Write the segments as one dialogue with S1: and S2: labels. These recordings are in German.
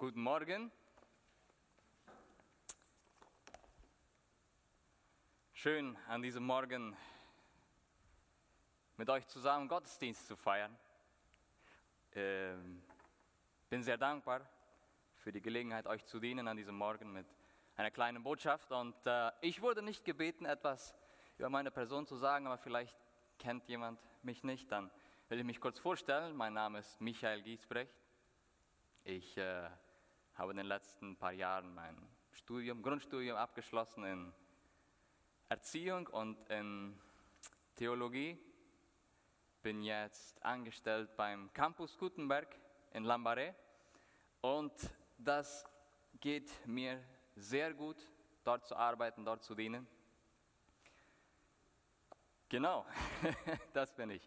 S1: Guten Morgen. Schön an diesem Morgen mit euch zusammen Gottesdienst zu feiern. Ähm, bin sehr dankbar für die Gelegenheit, euch zu dienen an diesem Morgen mit einer kleinen Botschaft. Und äh, ich wurde nicht gebeten, etwas über meine Person zu sagen, aber vielleicht kennt jemand mich nicht. Dann will ich mich kurz vorstellen. Mein Name ist Michael Giesbrecht. Ich äh, habe in den letzten paar Jahren mein Studium, Grundstudium abgeschlossen in Erziehung und in Theologie. Bin jetzt angestellt beim Campus Gutenberg in Lambaret und das geht mir sehr gut, dort zu arbeiten, dort zu dienen. Genau, das bin ich.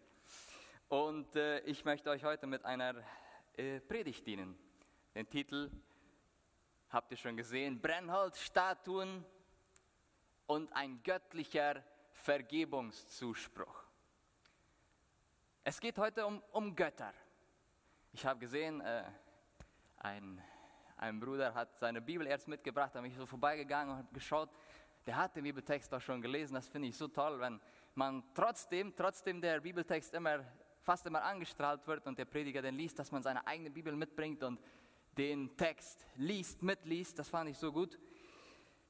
S1: Und äh, ich möchte euch heute mit einer äh, Predigt dienen. Den Titel habt ihr schon gesehen, Brennholzstatuen und ein göttlicher Vergebungszuspruch. Es geht heute um, um Götter. Ich habe gesehen, äh, ein, ein Bruder hat seine Bibel erst mitgebracht, da bin ich so vorbeigegangen und habe geschaut, der hat den Bibeltext auch schon gelesen. Das finde ich so toll, wenn man trotzdem, trotzdem der Bibeltext immer, fast immer angestrahlt wird und der Prediger den liest, dass man seine eigene Bibel mitbringt und den Text liest, mitliest, das fand ich so gut.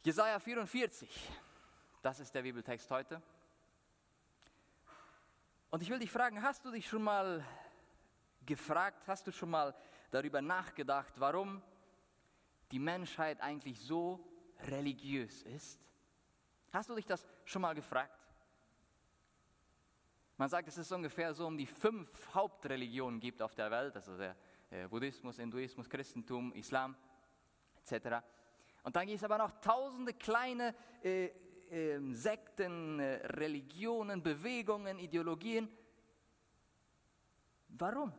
S1: Jesaja 44, das ist der Bibeltext heute. Und ich will dich fragen, hast du dich schon mal gefragt, hast du schon mal darüber nachgedacht, warum die Menschheit eigentlich so religiös ist? Hast du dich das schon mal gefragt? Man sagt, es ungefähr so um die fünf Hauptreligionen gibt auf der Welt, also der Buddhismus, Hinduismus, Christentum, Islam etc. Und dann gibt es aber noch tausende kleine äh, äh, Sekten, äh, Religionen, Bewegungen, Ideologien. Warum?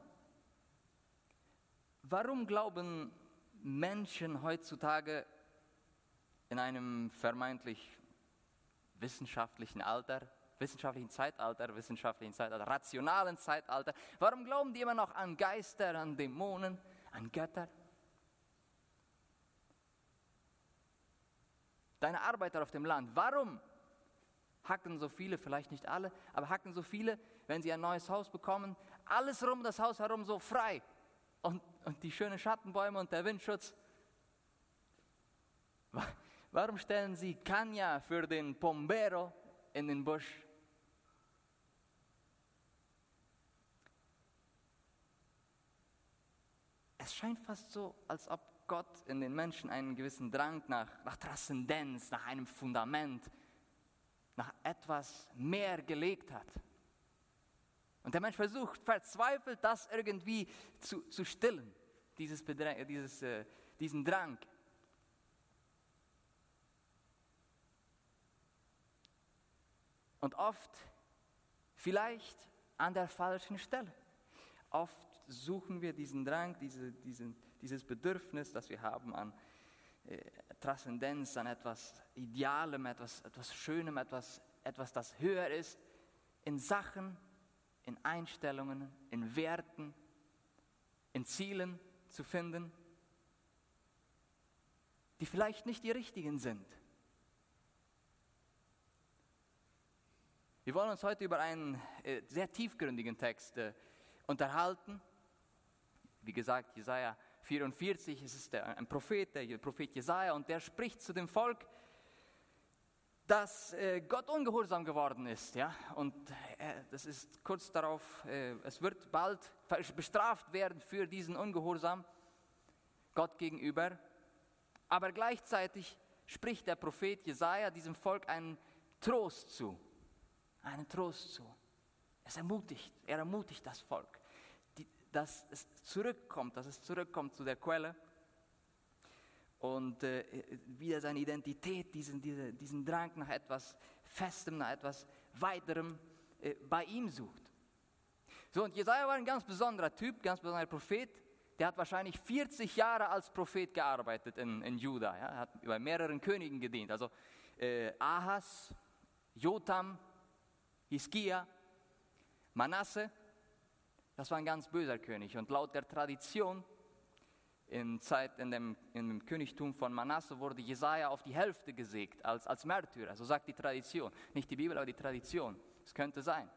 S1: Warum glauben Menschen heutzutage in einem vermeintlich wissenschaftlichen Alter, wissenschaftlichen Zeitalter, wissenschaftlichen Zeitalter, rationalen Zeitalter. Warum glauben die immer noch an Geister, an Dämonen, an Götter? Deine Arbeiter auf dem Land, warum hacken so viele, vielleicht nicht alle, aber hacken so viele, wenn sie ein neues Haus bekommen, alles rum das Haus herum so frei und, und die schönen Schattenbäume und der Windschutz. Warum stellen sie Kanya für den Pombero in den Busch? Es scheint fast so, als ob Gott in den Menschen einen gewissen Drang nach, nach Transzendenz, nach einem Fundament, nach etwas mehr gelegt hat. Und der Mensch versucht verzweifelt, das irgendwie zu, zu stillen, dieses, dieses, äh, diesen Drang. Und oft vielleicht an der falschen Stelle. Oft suchen wir diesen Drang, diese, diesen, dieses Bedürfnis, das wir haben an äh, Transzendenz, an etwas Idealem, etwas, etwas Schönem, etwas, etwas, das höher ist, in Sachen, in Einstellungen, in Werten, in Zielen zu finden, die vielleicht nicht die richtigen sind. Wir wollen uns heute über einen äh, sehr tiefgründigen Text äh, unterhalten. Wie gesagt, Jesaja 44, es ist ein Prophet, der Prophet Jesaja, und der spricht zu dem Volk, dass äh, Gott ungehorsam geworden ist. Ja? Und äh, das ist kurz darauf, äh, es wird bald bestraft werden für diesen Ungehorsam Gott gegenüber. Aber gleichzeitig spricht der Prophet Jesaja diesem Volk einen Trost zu einen Trost zu. Es ermutigt, er ermutigt das Volk, dass es zurückkommt, dass es zurückkommt zu der Quelle und äh, wieder seine Identität, diesen, diese, diesen Drang nach etwas Festem, nach etwas Weiterem äh, bei ihm sucht. So, und Jesaja war ein ganz besonderer Typ, ganz besonderer Prophet. Der hat wahrscheinlich 40 Jahre als Prophet gearbeitet in, in Juda. Ja. Er hat bei mehreren Königen gedient. Also äh, Ahas, Jotam, Hiskia, Manasse, das war ein ganz böser König. Und laut der Tradition in, Zeit, in, dem, in dem Königtum von Manasse wurde Jesaja auf die Hälfte gesägt als, als Märtyrer. So sagt die Tradition. Nicht die Bibel, aber die Tradition. Es könnte sein.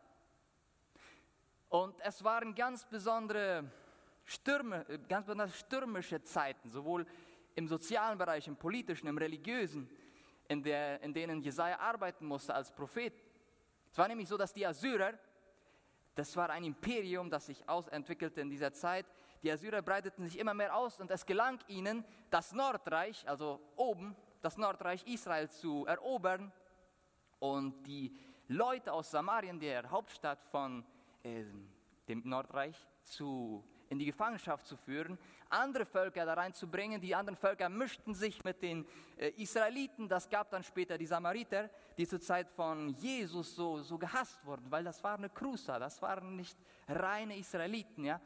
S1: Und es waren ganz besondere Stürme, ganz besonders stürmische Zeiten, sowohl im sozialen Bereich, im politischen, im religiösen, in, der, in denen Jesaja arbeiten musste als Prophet. Es war nämlich so, dass die Assyrer, das war ein Imperium, das sich ausentwickelte in dieser Zeit, die Assyrer breiteten sich immer mehr aus und es gelang ihnen, das Nordreich, also oben, das Nordreich Israel zu erobern. Und die Leute aus Samarien, der Hauptstadt von äh, dem Nordreich, zu, in die Gefangenschaft zu führen, andere Völker da reinzubringen. Die anderen Völker mischten sich mit den äh, Israeliten. Das gab dann später die Samariter, die zur Zeit von Jesus so, so gehasst wurden, weil das waren Cruiser, das waren nicht reine Israeliten. Ja?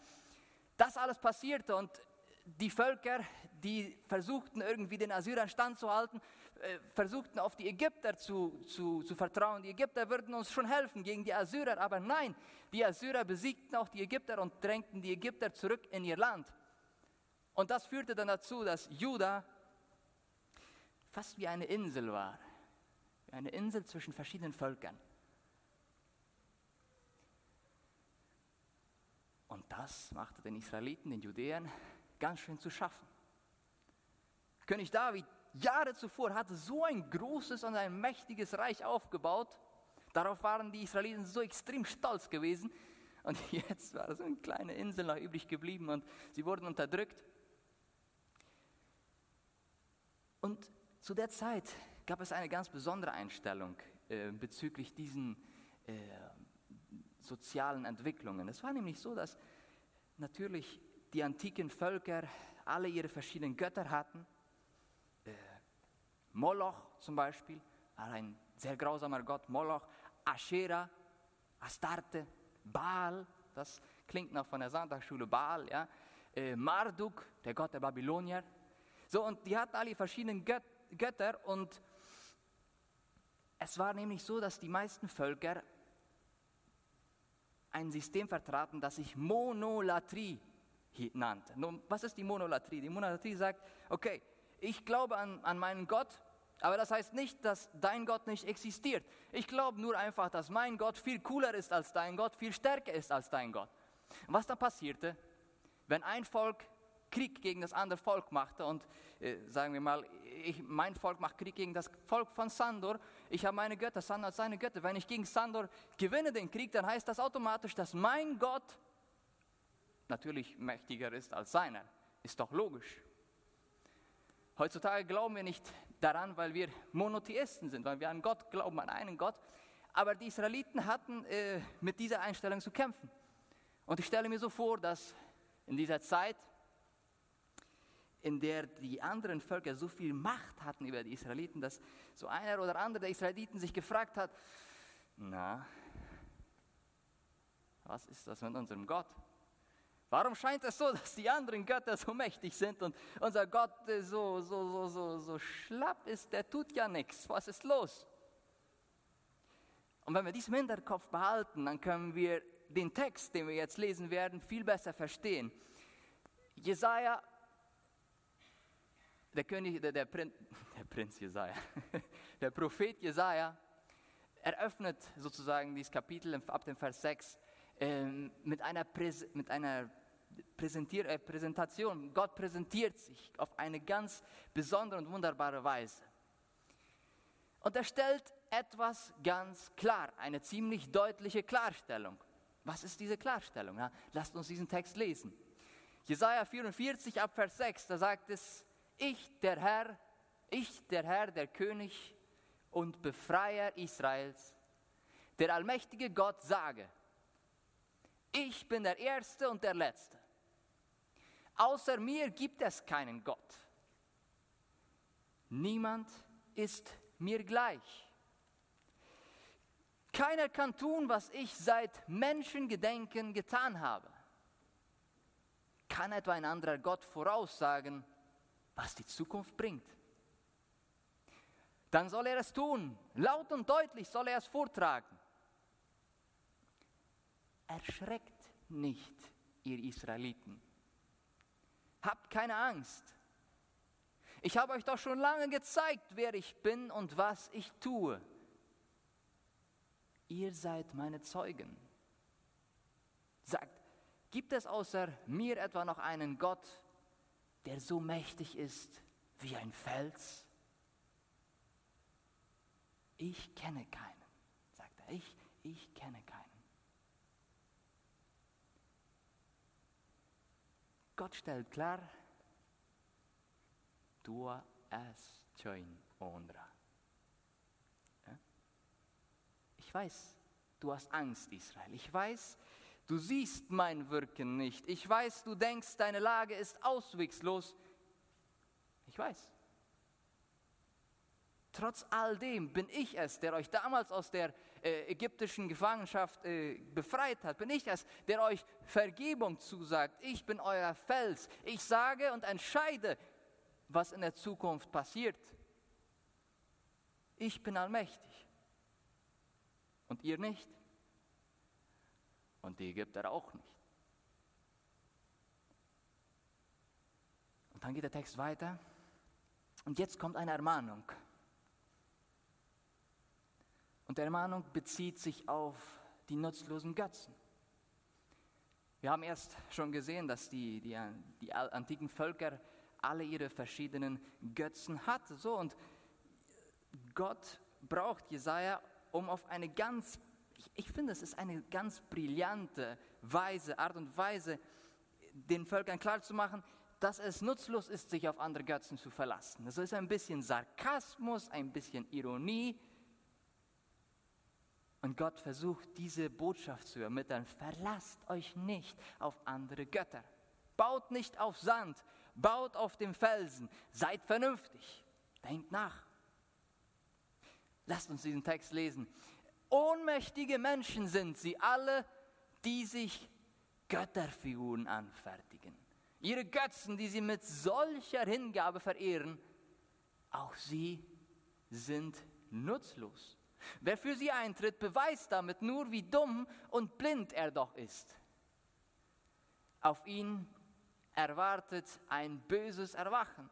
S1: Das alles passierte und die Völker, die versuchten irgendwie den Assyrern standzuhalten, äh, versuchten auf die Ägypter zu, zu, zu vertrauen. Die Ägypter würden uns schon helfen gegen die Assyrer, aber nein, die Assyrer besiegten auch die Ägypter und drängten die Ägypter zurück in ihr Land. Und das führte dann dazu, dass Juda fast wie eine Insel war, wie eine Insel zwischen verschiedenen Völkern. Und das machte den Israeliten, den Judäern, ganz schön zu schaffen. König David Jahre zuvor hatte so ein großes und ein mächtiges Reich aufgebaut. Darauf waren die Israeliten so extrem stolz gewesen. Und jetzt war so eine kleine Insel noch übrig geblieben und sie wurden unterdrückt. Und zu der Zeit gab es eine ganz besondere Einstellung äh, bezüglich diesen äh, sozialen Entwicklungen. Es war nämlich so, dass natürlich die antiken Völker alle ihre verschiedenen Götter hatten. Äh, Moloch zum Beispiel war ein sehr grausamer Gott. Moloch, Asherah, Astarte, Baal, das klingt noch von der Sonntagsschule Baal, ja. Äh, Marduk, der Gott der Babylonier. So, und die hatten alle verschiedene Göt Götter und es war nämlich so, dass die meisten Völker ein System vertraten, das sich Monolatrie nannte. Nun, was ist die Monolatrie? Die Monolatrie sagt, okay, ich glaube an, an meinen Gott, aber das heißt nicht, dass dein Gott nicht existiert. Ich glaube nur einfach, dass mein Gott viel cooler ist als dein Gott, viel stärker ist als dein Gott. Was dann passierte, wenn ein Volk Krieg gegen das andere Volk machte und äh, sagen wir mal, ich, mein Volk macht Krieg gegen das Volk von Sandor, ich habe meine Götter, Sandor hat seine Götter. Wenn ich gegen Sandor gewinne den Krieg, dann heißt das automatisch, dass mein Gott natürlich mächtiger ist als seiner. Ist doch logisch. Heutzutage glauben wir nicht daran, weil wir Monotheisten sind, weil wir an Gott glauben, an einen Gott. Aber die Israeliten hatten äh, mit dieser Einstellung zu kämpfen. Und ich stelle mir so vor, dass in dieser Zeit in der die anderen Völker so viel Macht hatten über die Israeliten, dass so einer oder andere der Israeliten sich gefragt hat, na, was ist das mit unserem Gott? Warum scheint es so, dass die anderen Götter so mächtig sind und unser Gott so, so, so, so, so schlapp ist, der tut ja nichts. Was ist los? Und wenn wir dies im Hinterkopf behalten, dann können wir den Text, den wir jetzt lesen werden, viel besser verstehen. Jesaja der König, der, der, Prin, der Prinz Jesaja, der Prophet Jesaja eröffnet sozusagen dieses Kapitel ab dem Vers 6 äh, mit einer, Präs, mit einer Präsentier, äh, Präsentation. Gott präsentiert sich auf eine ganz besondere und wunderbare Weise. Und er stellt etwas ganz klar, eine ziemlich deutliche Klarstellung. Was ist diese Klarstellung? Ja, lasst uns diesen Text lesen. Jesaja 44 ab Vers 6, da sagt es, ich der Herr, ich der Herr, der König und Befreier Israels, der allmächtige Gott sage, ich bin der Erste und der Letzte. Außer mir gibt es keinen Gott. Niemand ist mir gleich. Keiner kann tun, was ich seit Menschengedenken getan habe. Kann etwa ein anderer Gott voraussagen, was die Zukunft bringt. Dann soll er es tun, laut und deutlich soll er es vortragen. Erschreckt nicht, ihr Israeliten. Habt keine Angst. Ich habe euch doch schon lange gezeigt, wer ich bin und was ich tue. Ihr seid meine Zeugen. Sagt, gibt es außer mir etwa noch einen Gott, der so mächtig ist wie ein Fels? Ich kenne keinen, sagt er. Ich, ich kenne keinen. Gott stellt klar, du es join ondra. Ich weiß, du hast Angst, Israel. Ich weiß, du siehst mein Wirken nicht. Ich weiß, du denkst, deine Lage ist auswegslos. Ich weiß. Trotz all dem bin ich es, der euch damals aus der äh, ägyptischen Gefangenschaft äh, befreit hat. Bin ich es, der euch Vergebung zusagt. Ich bin euer Fels. Ich sage und entscheide, was in der Zukunft passiert. Ich bin allmächtig. Und ihr nicht. Und die Ägypter auch nicht. Und dann geht der Text weiter. Und jetzt kommt eine Ermahnung. Und die Ermahnung bezieht sich auf die nutzlosen Götzen. Wir haben erst schon gesehen, dass die, die, die antiken Völker alle ihre verschiedenen Götzen hatten. So, und Gott braucht Jesaja, um auf eine ganz, ich, ich finde, es ist eine ganz brillante Weise, Art und Weise, den Völkern klarzumachen, dass es nutzlos ist, sich auf andere Götzen zu verlassen. Das ist ein bisschen Sarkasmus, ein bisschen Ironie. Und Gott versucht diese Botschaft zu ermitteln. Verlasst euch nicht auf andere Götter. Baut nicht auf Sand, baut auf dem Felsen. Seid vernünftig. Denkt nach. Lasst uns diesen Text lesen. Ohnmächtige Menschen sind sie alle, die sich Götterfiguren anfertigen. Ihre Götzen, die sie mit solcher Hingabe verehren, auch sie sind nutzlos. Wer für sie eintritt, beweist damit nur, wie dumm und blind er doch ist. Auf ihn erwartet ein böses Erwachen.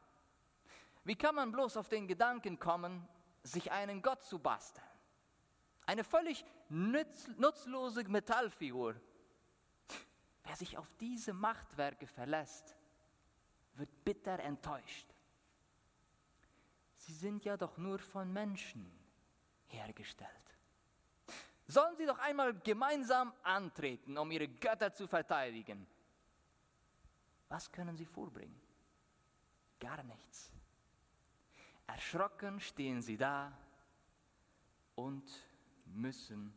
S1: Wie kann man bloß auf den Gedanken kommen, sich einen Gott zu basteln? Eine völlig nutz, nutzlose Metallfigur. Wer sich auf diese Machtwerke verlässt, wird bitter enttäuscht. Sie sind ja doch nur von Menschen hergestellt. Sollen sie doch einmal gemeinsam antreten, um ihre Götter zu verteidigen. Was können sie vorbringen? Gar nichts. Erschrocken stehen sie da und müssen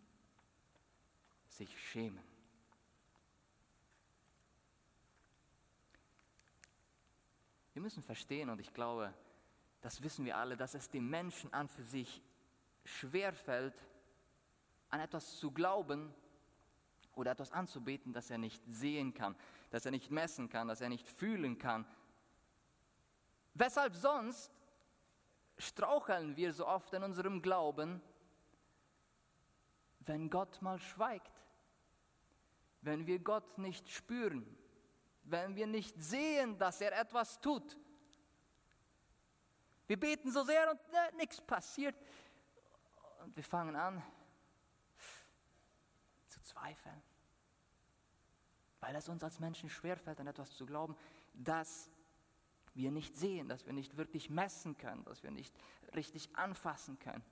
S1: sich schämen. Wir müssen verstehen, und ich glaube, das wissen wir alle, dass es dem Menschen an für sich schwerfällt, an etwas zu glauben oder etwas anzubeten, das er nicht sehen kann, das er nicht messen kann, das er nicht fühlen kann. Weshalb sonst straucheln wir so oft in unserem Glauben, wenn Gott mal schweigt, wenn wir Gott nicht spüren, wenn wir nicht sehen, dass er etwas tut. Wir beten so sehr und äh, nichts passiert. Und wir fangen an zu zweifeln, weil es uns als Menschen schwerfällt, an etwas zu glauben, das wir nicht sehen, dass wir nicht wirklich messen können, dass wir nicht richtig anfassen können.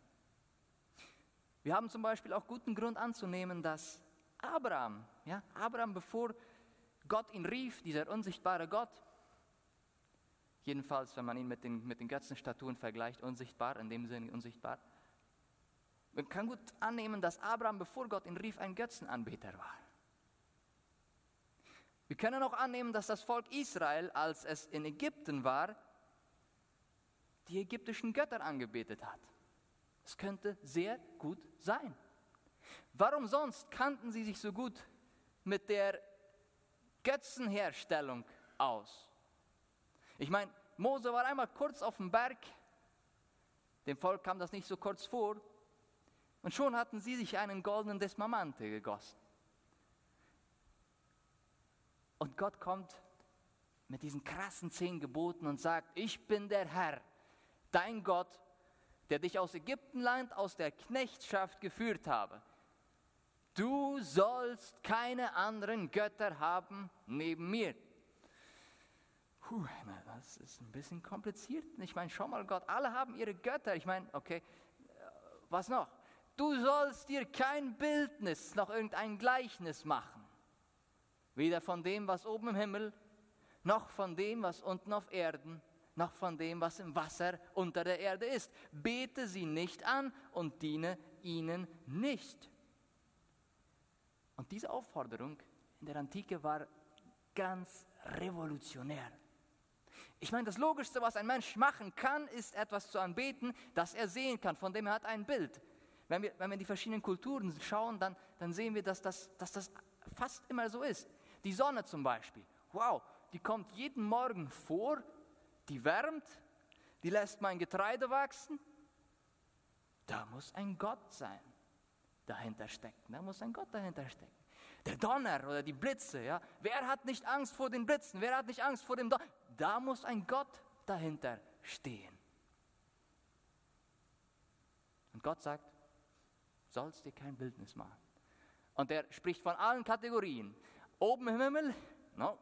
S1: Wir haben zum Beispiel auch guten Grund anzunehmen, dass Abraham, ja, Abraham, bevor Gott ihn rief, dieser unsichtbare Gott, jedenfalls, wenn man ihn mit den, mit den Götzenstatuen vergleicht, unsichtbar, in dem Sinne unsichtbar, man kann gut annehmen, dass Abraham, bevor Gott ihn rief, ein Götzenanbeter war. Wir können auch annehmen, dass das Volk Israel, als es in Ägypten war, die ägyptischen Götter angebetet hat. Es könnte sehr gut sein. Warum sonst kannten sie sich so gut mit der Götzenherstellung aus? Ich meine, Mose war einmal kurz auf dem Berg, dem Volk kam das nicht so kurz vor, und schon hatten sie sich einen goldenen Desmamante gegossen. Und Gott kommt mit diesen krassen zehn Geboten und sagt, ich bin der Herr, dein Gott, der dich aus Ägyptenland, aus der Knechtschaft geführt habe. Du sollst keine anderen Götter haben neben mir. Puh, das ist ein bisschen kompliziert. Ich meine, schau mal, Gott, alle haben ihre Götter. Ich meine, okay, was noch? Du sollst dir kein Bildnis noch irgendein Gleichnis machen. Weder von dem, was oben im Himmel, noch von dem, was unten auf Erden, noch von dem, was im Wasser unter der Erde ist. Bete sie nicht an und diene ihnen nicht. Und diese Aufforderung in der Antike war ganz revolutionär. Ich meine, das Logischste, was ein Mensch machen kann, ist etwas zu anbeten, das er sehen kann, von dem er hat ein Bild. Wenn wir, wenn wir in die verschiedenen Kulturen schauen, dann, dann sehen wir, dass das, dass das fast immer so ist. Die Sonne zum Beispiel, wow, die kommt jeden Morgen vor, die wärmt, die lässt mein Getreide wachsen. Da muss ein Gott sein, dahinter stecken. Da muss ein Gott dahinter stecken. Der Donner oder die Blitze, ja. Wer hat nicht Angst vor den Blitzen? Wer hat nicht Angst vor dem Donner? Da muss ein Gott dahinter stehen. Und Gott sagt, sollst dir kein Bildnis machen. Und er spricht von allen Kategorien. Oben im Himmel, no.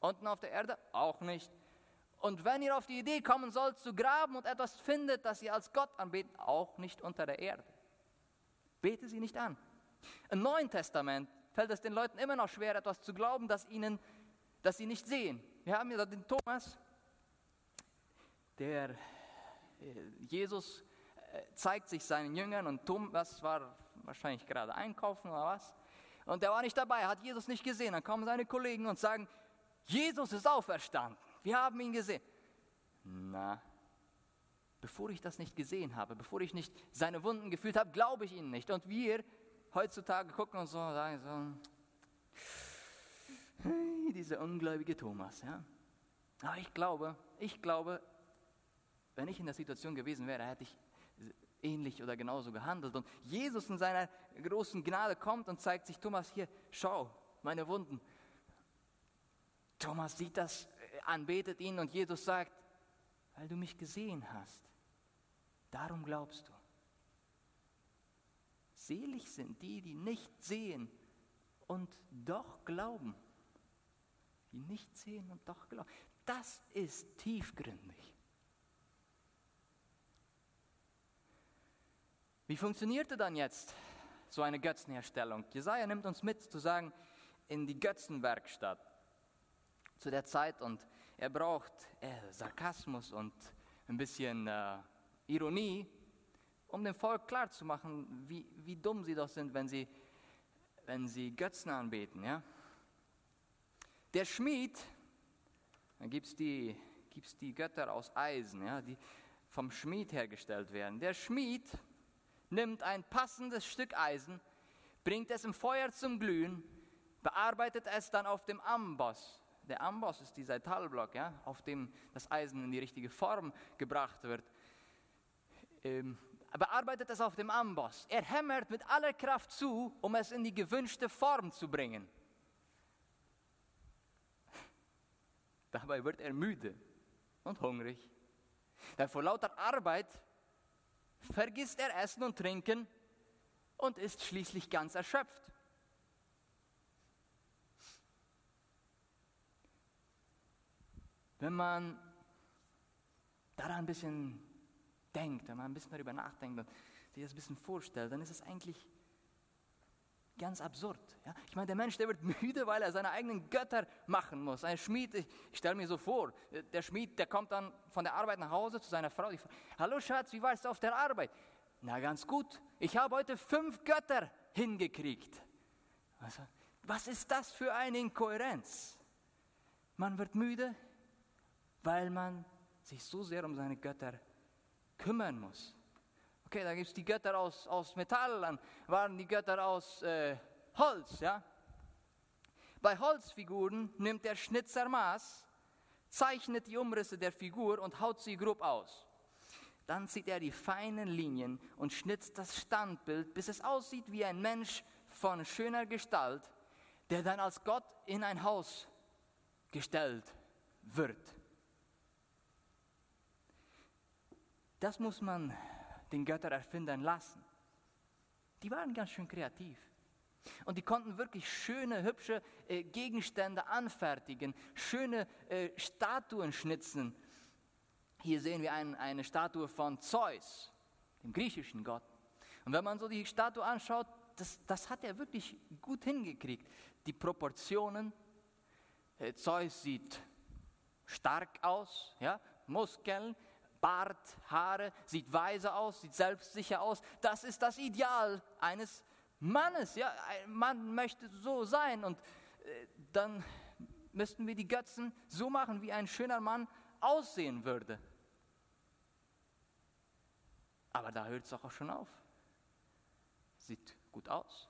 S1: unten auf der Erde, auch nicht. Und wenn ihr auf die Idee kommen sollt zu graben und etwas findet, das ihr als Gott anbetet, auch nicht unter der Erde. Bete sie nicht an. Im Neuen Testament fällt es den Leuten immer noch schwer, etwas zu glauben, das, ihnen, das sie nicht sehen. Wir haben hier den Thomas, der äh, Jesus äh, zeigt sich seinen Jüngern und Thomas war wahrscheinlich gerade einkaufen oder was. Und der war nicht dabei, hat Jesus nicht gesehen. Dann kommen seine Kollegen und sagen, Jesus ist auferstanden. Wir haben ihn gesehen. Na, bevor ich das nicht gesehen habe, bevor ich nicht seine Wunden gefühlt habe, glaube ich ihnen nicht. Und wir heutzutage gucken uns so und sagen so, hey, dieser ungläubige Thomas. Ja. Aber ich glaube, ich glaube, wenn ich in der Situation gewesen wäre, hätte ich ähnlich oder genauso gehandelt. Und Jesus in seiner großen Gnade kommt und zeigt sich, Thomas, hier, schau, meine Wunden. Thomas sieht das, anbetet ihn und Jesus sagt, weil du mich gesehen hast, darum glaubst du. Selig sind die, die nicht sehen und doch glauben. Die nicht sehen und doch glauben. Das ist tiefgründig. Wie funktionierte dann jetzt so eine Götzenherstellung? Jesaja nimmt uns mit, zu sagen, in die Götzenwerkstatt zu der Zeit und er braucht äh, Sarkasmus und ein bisschen äh, Ironie, um dem Volk klarzumachen, wie, wie dumm sie doch sind, wenn sie, wenn sie Götzen anbeten. Ja? Der Schmied, dann gibt es die, gibt's die Götter aus Eisen, ja, die vom Schmied hergestellt werden. Der Schmied nimmt ein passendes Stück Eisen, bringt es im Feuer zum Glühen, bearbeitet es dann auf dem Amboss. Der Amboss ist dieser Metallblock, ja, auf dem das Eisen in die richtige Form gebracht wird. Ähm, bearbeitet es auf dem Amboss. Er hämmert mit aller Kraft zu, um es in die gewünschte Form zu bringen. Dabei wird er müde und hungrig. Denn vor lauter Arbeit vergisst er Essen und Trinken und ist schließlich ganz erschöpft. Wenn man daran ein bisschen denkt, wenn man ein bisschen darüber nachdenkt und sich das ein bisschen vorstellt, dann ist es eigentlich ganz absurd. Ja? Ich meine, der Mensch, der wird müde, weil er seine eigenen Götter machen muss. Ein Schmied, ich, ich stelle mir so vor, der Schmied, der kommt dann von der Arbeit nach Hause zu seiner Frau. Frage, Hallo Schatz, wie warst du auf der Arbeit? Na ganz gut, ich habe heute fünf Götter hingekriegt. Also, was ist das für eine Inkohärenz? Man wird müde, weil man sich so sehr um seine Götter kümmern muss. Okay, da gibt es die Götter aus, aus Metall, dann waren die Götter aus äh, Holz. Ja? Bei Holzfiguren nimmt der Schnitzer Maß, zeichnet die Umrisse der Figur und haut sie grob aus. Dann zieht er die feinen Linien und schnitzt das Standbild, bis es aussieht wie ein Mensch von schöner Gestalt, der dann als Gott in ein Haus gestellt wird. Das muss man den Götter erfinden lassen. Die waren ganz schön kreativ. Und die konnten wirklich schöne, hübsche äh, Gegenstände anfertigen, schöne äh, Statuen schnitzen. Hier sehen wir ein, eine Statue von Zeus, dem griechischen Gott. Und wenn man so die Statue anschaut, das, das hat er wirklich gut hingekriegt. Die Proportionen, äh, Zeus sieht stark aus, ja, Muskeln, Bart, Haare, sieht weise aus, sieht selbstsicher aus. Das ist das Ideal eines Mannes. Ja, ein Mann möchte so sein und äh, dann müssten wir die Götzen so machen, wie ein schöner Mann aussehen würde. Aber da hört es auch schon auf. Sieht gut aus,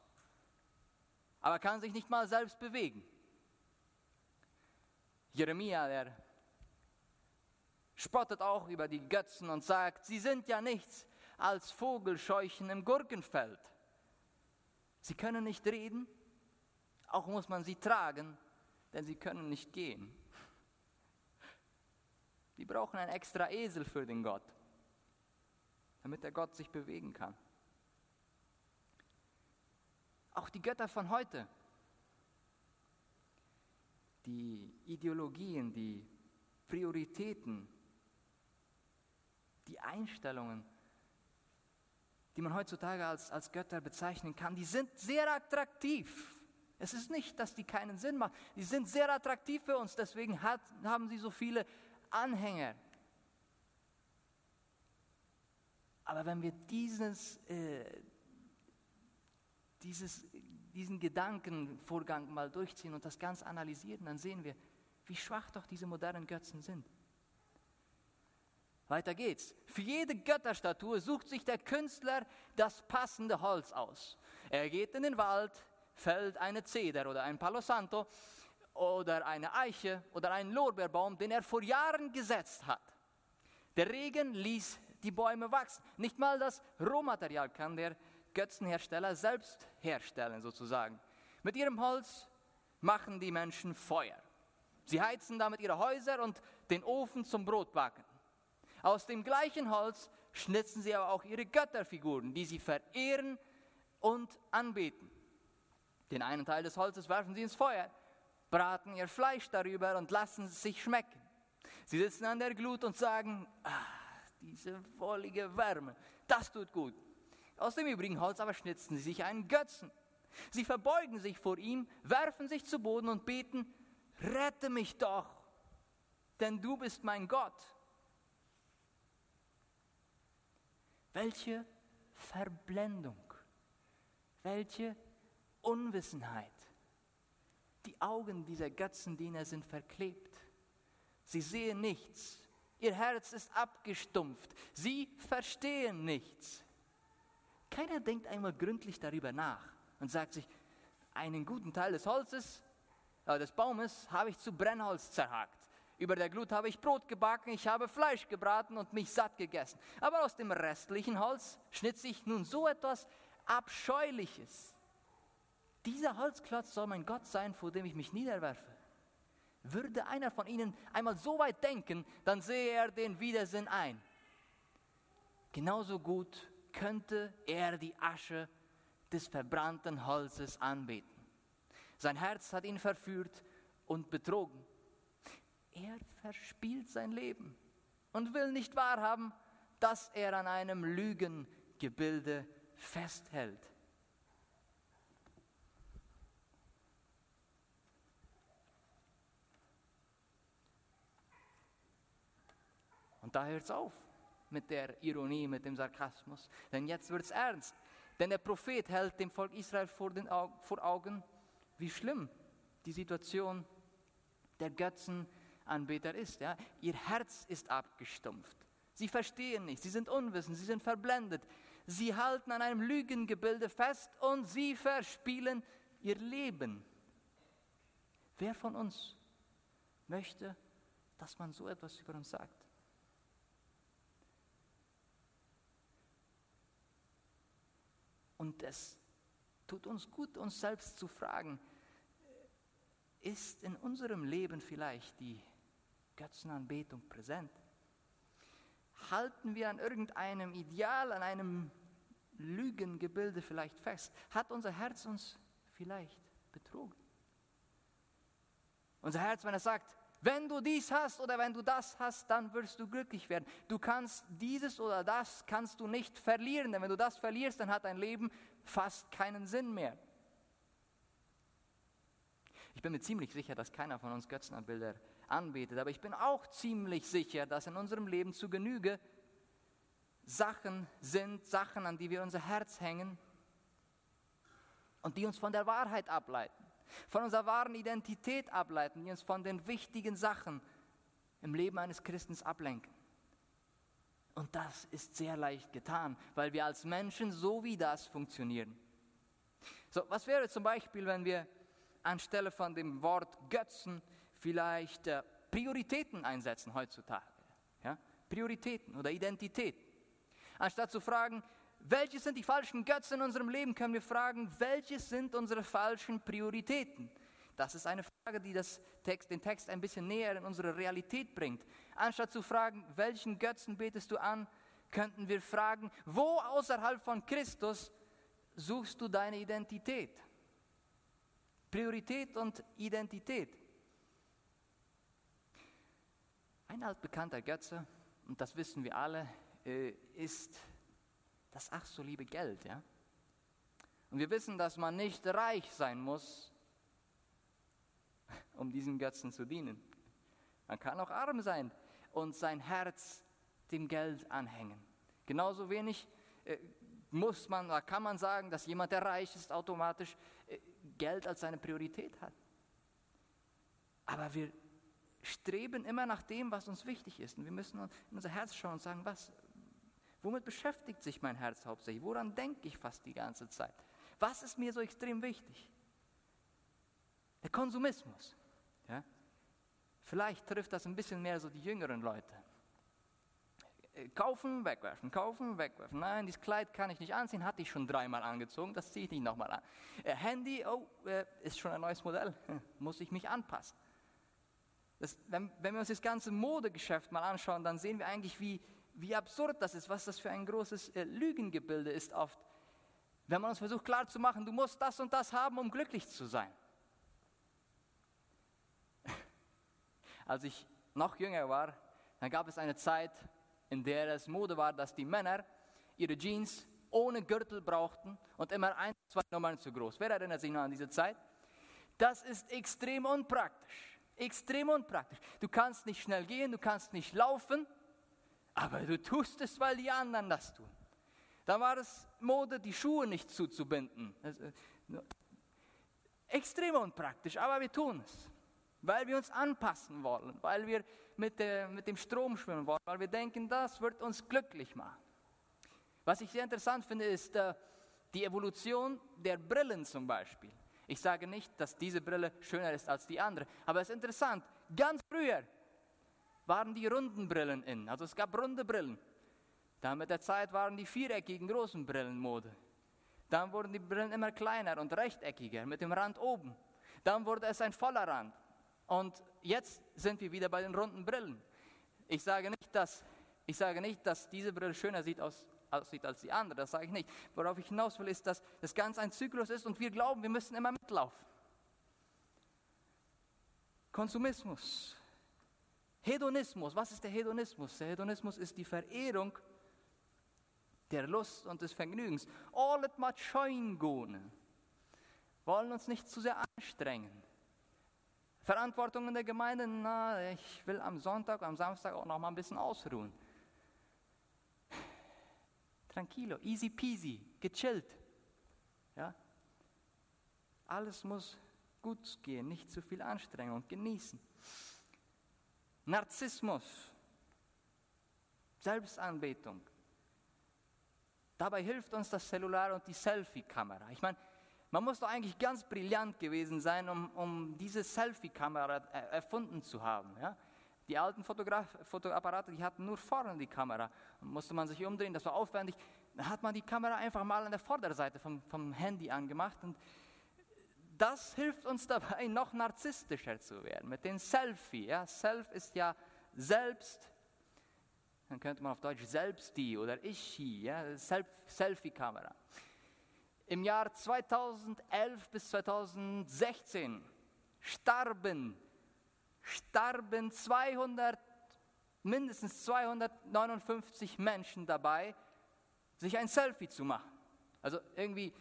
S1: aber kann sich nicht mal selbst bewegen. Jeremia, der spottet auch über die Götzen und sagt, sie sind ja nichts als Vogelscheuchen im Gurkenfeld. Sie können nicht reden, auch muss man sie tragen, denn sie können nicht gehen. Die brauchen einen extra Esel für den Gott, damit der Gott sich bewegen kann. Auch die Götter von heute, die Ideologien, die Prioritäten, die Einstellungen, die man heutzutage als, als Götter bezeichnen kann, die sind sehr attraktiv. Es ist nicht, dass die keinen Sinn machen. Die sind sehr attraktiv für uns, deswegen hat, haben sie so viele Anhänger. Aber wenn wir dieses, äh, dieses, diesen Gedankenvorgang mal durchziehen und das ganz analysieren, dann sehen wir, wie schwach doch diese modernen Götzen sind. Weiter geht's. Für jede Götterstatue sucht sich der Künstler das passende Holz aus. Er geht in den Wald, fällt eine Zeder oder ein Palo Santo oder eine Eiche oder einen Lorbeerbaum, den er vor Jahren gesetzt hat. Der Regen ließ die Bäume wachsen. Nicht mal das Rohmaterial kann der Götzenhersteller selbst herstellen, sozusagen. Mit ihrem Holz machen die Menschen Feuer. Sie heizen damit ihre Häuser und den Ofen zum Brotbacken. Aus dem gleichen Holz schnitzen sie aber auch ihre Götterfiguren, die sie verehren und anbeten. Den einen Teil des Holzes werfen sie ins Feuer, braten ihr Fleisch darüber und lassen es sich schmecken. Sie sitzen an der Glut und sagen, ah, diese wollige Wärme, das tut gut. Aus dem übrigen Holz aber schnitzen sie sich einen Götzen. Sie verbeugen sich vor ihm, werfen sich zu Boden und beten, rette mich doch, denn du bist mein Gott. Welche Verblendung, welche Unwissenheit. Die Augen dieser Götzendiener sind verklebt. Sie sehen nichts. Ihr Herz ist abgestumpft. Sie verstehen nichts. Keiner denkt einmal gründlich darüber nach und sagt sich, einen guten Teil des Holzes, äh, des Baumes habe ich zu Brennholz zerhakt. Über der Glut habe ich Brot gebacken, ich habe Fleisch gebraten und mich satt gegessen. Aber aus dem restlichen Holz schnitze ich nun so etwas Abscheuliches. Dieser Holzklotz soll mein Gott sein, vor dem ich mich niederwerfe. Würde einer von ihnen einmal so weit denken, dann sehe er den Widersinn ein. Genauso gut könnte er die Asche des verbrannten Holzes anbeten. Sein Herz hat ihn verführt und betrogen er verspielt sein Leben und will nicht wahrhaben, dass er an einem Lügengebilde festhält. Und da hört es auf mit der Ironie, mit dem Sarkasmus. Denn jetzt wird es ernst. Denn der Prophet hält dem Volk Israel vor, den, vor Augen, wie schlimm die Situation der Götzen Anbeter ist. Ja? Ihr Herz ist abgestumpft. Sie verstehen nicht, sie sind unwissend, sie sind verblendet. Sie halten an einem Lügengebilde fest und sie verspielen ihr Leben. Wer von uns möchte, dass man so etwas über uns sagt? Und es tut uns gut, uns selbst zu fragen, ist in unserem Leben vielleicht die Götzenanbetung präsent? Halten wir an irgendeinem Ideal, an einem Lügengebilde vielleicht fest? Hat unser Herz uns vielleicht betrogen? Unser Herz, wenn er sagt, wenn du dies hast oder wenn du das hast, dann wirst du glücklich werden. Du kannst dieses oder das kannst du nicht verlieren, denn wenn du das verlierst, dann hat dein Leben fast keinen Sinn mehr. Ich bin mir ziemlich sicher, dass keiner von uns Götzenbilder anbetet, aber ich bin auch ziemlich sicher, dass in unserem Leben zu Genüge Sachen sind, Sachen, an die wir unser Herz hängen und die uns von der Wahrheit ableiten, von unserer wahren Identität ableiten, die uns von den wichtigen Sachen im Leben eines Christens ablenken. Und das ist sehr leicht getan, weil wir als Menschen so wie das funktionieren. So, was wäre zum Beispiel, wenn wir anstelle von dem Wort Götzen vielleicht äh, Prioritäten einsetzen heutzutage? Ja? Prioritäten oder Identität. Anstatt zu fragen, welche sind die falschen Götzen in unserem Leben, können wir fragen, welche sind unsere falschen Prioritäten? Das ist eine Frage, die Text, den Text ein bisschen näher in unsere Realität bringt. Anstatt zu fragen, welchen Götzen betest du an, könnten wir fragen, wo außerhalb von Christus suchst du deine Identität? Priorität und Identität. Ein altbekannter Götze, und das wissen wir alle, äh, ist das ach so liebe Geld. Ja? Und wir wissen, dass man nicht reich sein muss, um diesen Götzen zu dienen. Man kann auch arm sein und sein Herz dem Geld anhängen. Genauso wenig äh, muss man, kann man sagen, dass jemand, der reich ist, automatisch äh, Geld als seine Priorität hat. Aber wir streben immer nach dem, was uns wichtig ist. Und wir müssen in unser Herz schauen und sagen, was, womit beschäftigt sich mein Herz hauptsächlich? Woran denke ich fast die ganze Zeit? Was ist mir so extrem wichtig? Der Konsumismus. Ja? Vielleicht trifft das ein bisschen mehr so die jüngeren Leute. Kaufen, wegwerfen, kaufen, wegwerfen. Nein, dieses Kleid kann ich nicht anziehen, hatte ich schon dreimal angezogen, das ziehe ich nicht nochmal an. Äh, Handy, oh, äh, ist schon ein neues Modell, muss ich mich anpassen. Das, wenn, wenn, wir uns das ganze Modegeschäft mal anschauen, dann sehen wir eigentlich, wie, wie absurd das ist, was das für ein großes äh, Lügengebilde ist oft. Wenn man uns versucht klarzumachen, du musst das und das haben, um glücklich zu sein. Als ich noch jünger war, dann gab es eine Zeit, in der es Mode war, dass die Männer ihre Jeans ohne Gürtel brauchten und immer ein, zwei Nummern zu groß. Wer erinnert sich noch an diese Zeit? Das ist extrem unpraktisch. Extrem unpraktisch. Du kannst nicht schnell gehen, du kannst nicht laufen, aber du tust es, weil die anderen das tun. Da war es Mode, die Schuhe nicht zuzubinden. Äh, extrem unpraktisch, aber wir tun es weil wir uns anpassen wollen, weil wir mit, der, mit dem Strom schwimmen wollen, weil wir denken, das wird uns glücklich machen. Was ich sehr interessant finde, ist äh, die Evolution der Brillen zum Beispiel. Ich sage nicht, dass diese Brille schöner ist als die andere, aber es ist interessant. Ganz früher waren die runden Brillen in, also es gab runde Brillen. Dann mit der Zeit waren die viereckigen großen Brillen Mode. Dann wurden die Brillen immer kleiner und rechteckiger mit dem Rand oben. Dann wurde es ein voller Rand. Und jetzt sind wir wieder bei den runden Brillen. Ich sage nicht, dass, ich sage nicht, dass diese Brille schöner sieht aus, aussieht als die andere, das sage ich nicht. Worauf ich hinaus will, ist, dass das Ganze ein Zyklus ist und wir glauben, wir müssen immer mitlaufen. Konsumismus, Hedonismus. Was ist der Hedonismus? Der Hedonismus ist die Verehrung der Lust und des Vergnügens. All it much schein gehen. Wollen uns nicht zu sehr anstrengen. Verantwortung in der Gemeinde, na, ich will am Sonntag, am Samstag auch noch mal ein bisschen ausruhen. Tranquilo, easy peasy, gechillt. Ja? Alles muss gut gehen, nicht zu viel Anstrengung, genießen. Narzissmus, Selbstanbetung. Dabei hilft uns das Cellular und die Selfie-Kamera. Ich meine, man muss doch eigentlich ganz brillant gewesen sein, um, um diese Selfie-Kamera erfunden zu haben. Ja? Die alten Fotograf Fotoapparate, die hatten nur vorne die Kamera. Und musste man sich umdrehen, das war aufwendig. Dann hat man die Kamera einfach mal an der Vorderseite vom, vom Handy angemacht und das hilft uns dabei, noch narzisstischer zu werden mit dem Selfie. Ja? Self ist ja selbst, dann könnte man auf Deutsch selbst die oder ich ja? Selfie-Kamera. Im Jahr 2011 bis 2016 starben, starben 200, mindestens 259 Menschen dabei, sich ein Selfie zu machen. Also irgendwie,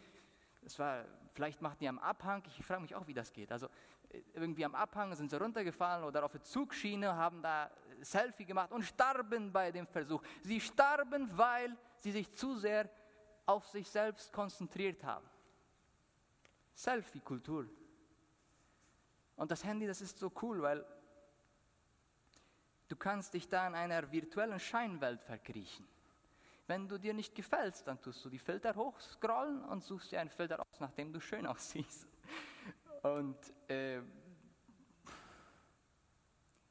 S1: es war, vielleicht machten die am Abhang, ich frage mich auch, wie das geht. Also äh, irgendwie am Abhang sind sie runtergefallen oder auf der Zugschiene, haben da Selfie gemacht und starben bei dem Versuch. Sie starben, weil sie sich zu sehr auf sich selbst konzentriert haben. Selfie-Kultur. Und das Handy, das ist so cool, weil du kannst dich da in einer virtuellen Scheinwelt verkriechen. Wenn du dir nicht gefällst, dann tust du die Filter hochscrollen und suchst dir einen Filter aus, nachdem du schön aussiehst. Und äh,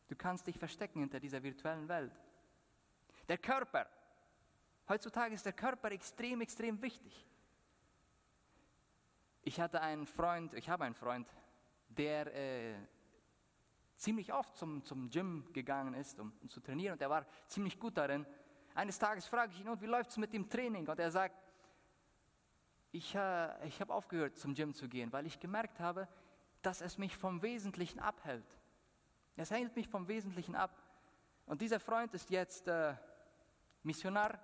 S1: du kannst dich verstecken hinter dieser virtuellen Welt. Der Körper. Heutzutage ist der Körper extrem, extrem wichtig. Ich hatte einen Freund, ich habe einen Freund, der äh, ziemlich oft zum, zum Gym gegangen ist, um, um zu trainieren, und er war ziemlich gut darin. Eines Tages frage ich ihn, und wie läuft es mit dem Training? Und er sagt, ich, äh, ich habe aufgehört zum Gym zu gehen, weil ich gemerkt habe, dass es mich vom Wesentlichen abhält. Es hält mich vom Wesentlichen ab. Und dieser Freund ist jetzt äh, Missionar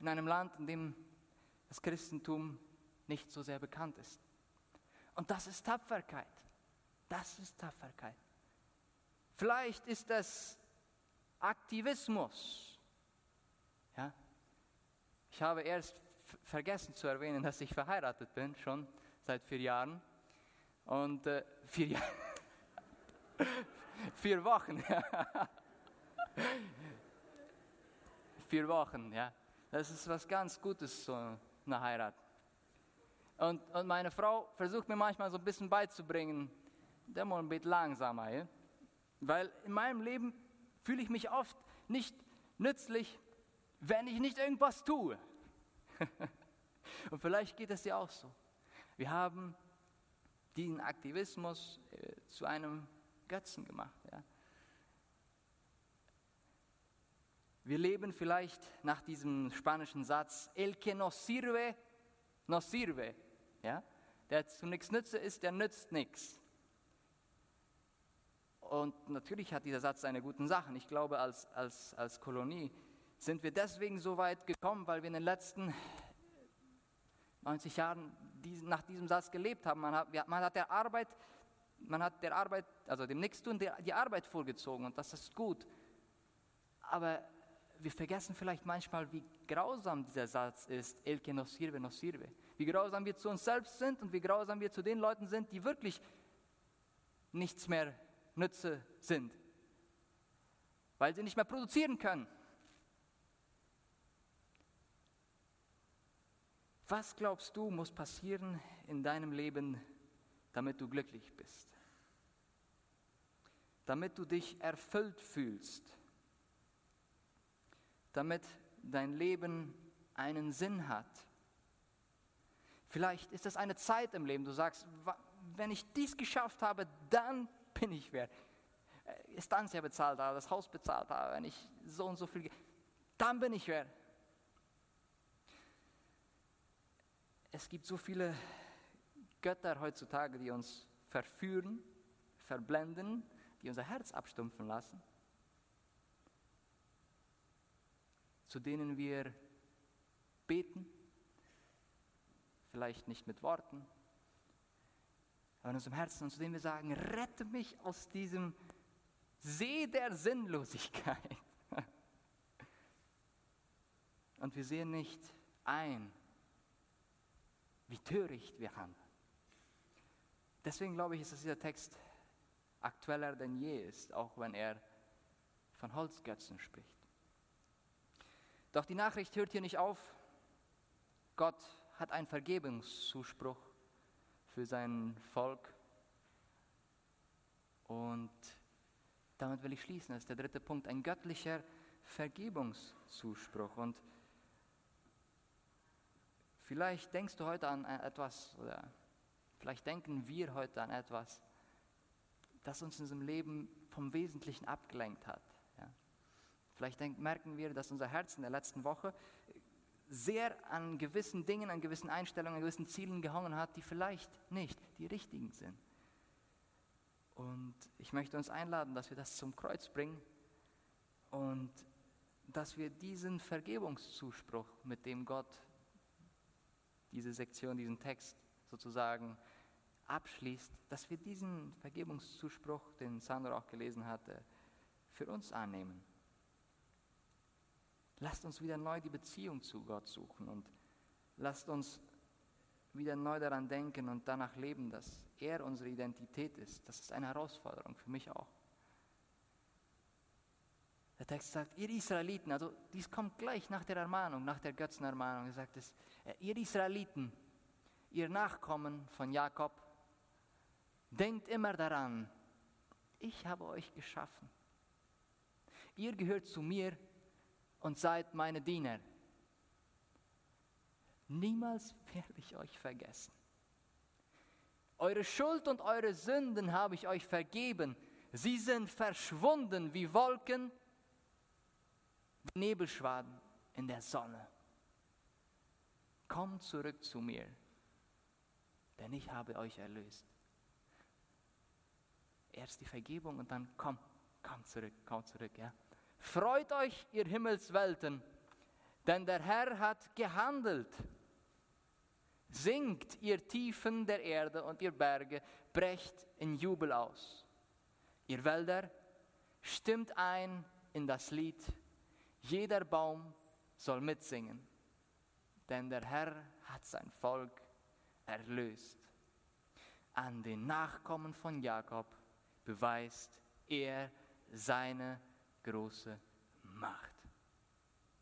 S1: in einem Land, in dem das Christentum nicht so sehr bekannt ist. Und das ist Tapferkeit. Das ist Tapferkeit. Vielleicht ist es Aktivismus. Ja? Ich habe erst vergessen zu erwähnen, dass ich verheiratet bin, schon seit vier Jahren. Und äh, vier Jahre. vier Wochen, vier Wochen, ja. Das ist was ganz Gutes, so eine Heirat. Und, und meine Frau versucht mir manchmal so ein bisschen beizubringen, der mal ein bisschen langsamer, ja? weil in meinem Leben fühle ich mich oft nicht nützlich, wenn ich nicht irgendwas tue. Und vielleicht geht es dir auch so. Wir haben diesen Aktivismus äh, zu einem Götzen gemacht. Ja? Wir leben vielleicht nach diesem spanischen Satz, el que no sirve, no sirve. Ja? Der zu nichts nütze ist, der nützt nichts. Und natürlich hat dieser Satz seine guten Sachen. Ich glaube, als, als, als Kolonie sind wir deswegen so weit gekommen, weil wir in den letzten 90 Jahren diesen, nach diesem Satz gelebt haben. Man hat, man hat der Arbeit, man hat der Arbeit, also dem Nichtstun die Arbeit vorgezogen und das ist gut. Aber wir vergessen vielleicht manchmal, wie grausam dieser Satz ist, el que nos sirve, nos sirve. Wie grausam wir zu uns selbst sind und wie grausam wir zu den Leuten sind, die wirklich nichts mehr Nütze sind, weil sie nicht mehr produzieren können. Was glaubst du, muss passieren in deinem Leben, damit du glücklich bist? Damit du dich erfüllt fühlst? Damit dein Leben einen Sinn hat? Vielleicht ist es eine Zeit im Leben, du sagst, wenn ich dies geschafft habe, dann bin ich wer. Äh, Estancia bezahlt habe, das Haus bezahlt habe, wenn ich so und so viel, dann bin ich wer. Es gibt so viele Götter heutzutage, die uns verführen, verblenden, die unser Herz abstumpfen lassen, zu denen wir beten, vielleicht nicht mit Worten, aber in unserem Herzen und zu dem wir sagen, rette mich aus diesem See der Sinnlosigkeit. Und wir sehen nicht ein, wie töricht wir handeln. Deswegen glaube ich, dass dieser Text aktueller denn je ist, auch wenn er von Holzgötzen spricht. Doch die Nachricht hört hier nicht auf. Gott hat einen Vergebungszuspruch für sein Volk. Und damit will ich schließen. Das ist der dritte Punkt, ein göttlicher Vergebungszuspruch. Und vielleicht denkst du heute an etwas oder Vielleicht denken wir heute an etwas, das uns in unserem Leben vom Wesentlichen abgelenkt hat. Vielleicht merken wir, dass unser Herz in der letzten Woche sehr an gewissen Dingen, an gewissen Einstellungen, an gewissen Zielen gehangen hat, die vielleicht nicht die richtigen sind. Und ich möchte uns einladen, dass wir das zum Kreuz bringen und dass wir diesen Vergebungszuspruch, mit dem Gott diese Sektion, diesen Text sozusagen abschließt, dass wir diesen Vergebungszuspruch, den Sandra auch gelesen hatte, für uns annehmen. Lasst uns wieder neu die Beziehung zu Gott suchen und lasst uns wieder neu daran denken und danach leben, dass er unsere Identität ist. Das ist eine Herausforderung für mich auch. Der Text sagt, ihr Israeliten, also dies kommt gleich nach der Ermahnung, nach der Götzenermahnung. Er sagt es, äh, ihr Israeliten, ihr Nachkommen von Jakob, denkt immer daran, ich habe euch geschaffen. Ihr gehört zu mir und seid meine Diener. Niemals werde ich euch vergessen. Eure Schuld und eure Sünden habe ich euch vergeben. Sie sind verschwunden wie Wolken Nebelschwaden in der Sonne. Kommt zurück zu mir, denn ich habe euch erlöst. Erst die Vergebung und dann komm, komm zurück, komm zurück, ja. Freut euch, ihr Himmelswelten, denn der Herr hat gehandelt. Singt, ihr Tiefen der Erde und ihr Berge, brecht in Jubel aus. Ihr Wälder, stimmt ein in das Lied jeder Baum soll mitsingen, denn der Herr hat sein Volk erlöst. An den Nachkommen von Jakob beweist er seine große Macht.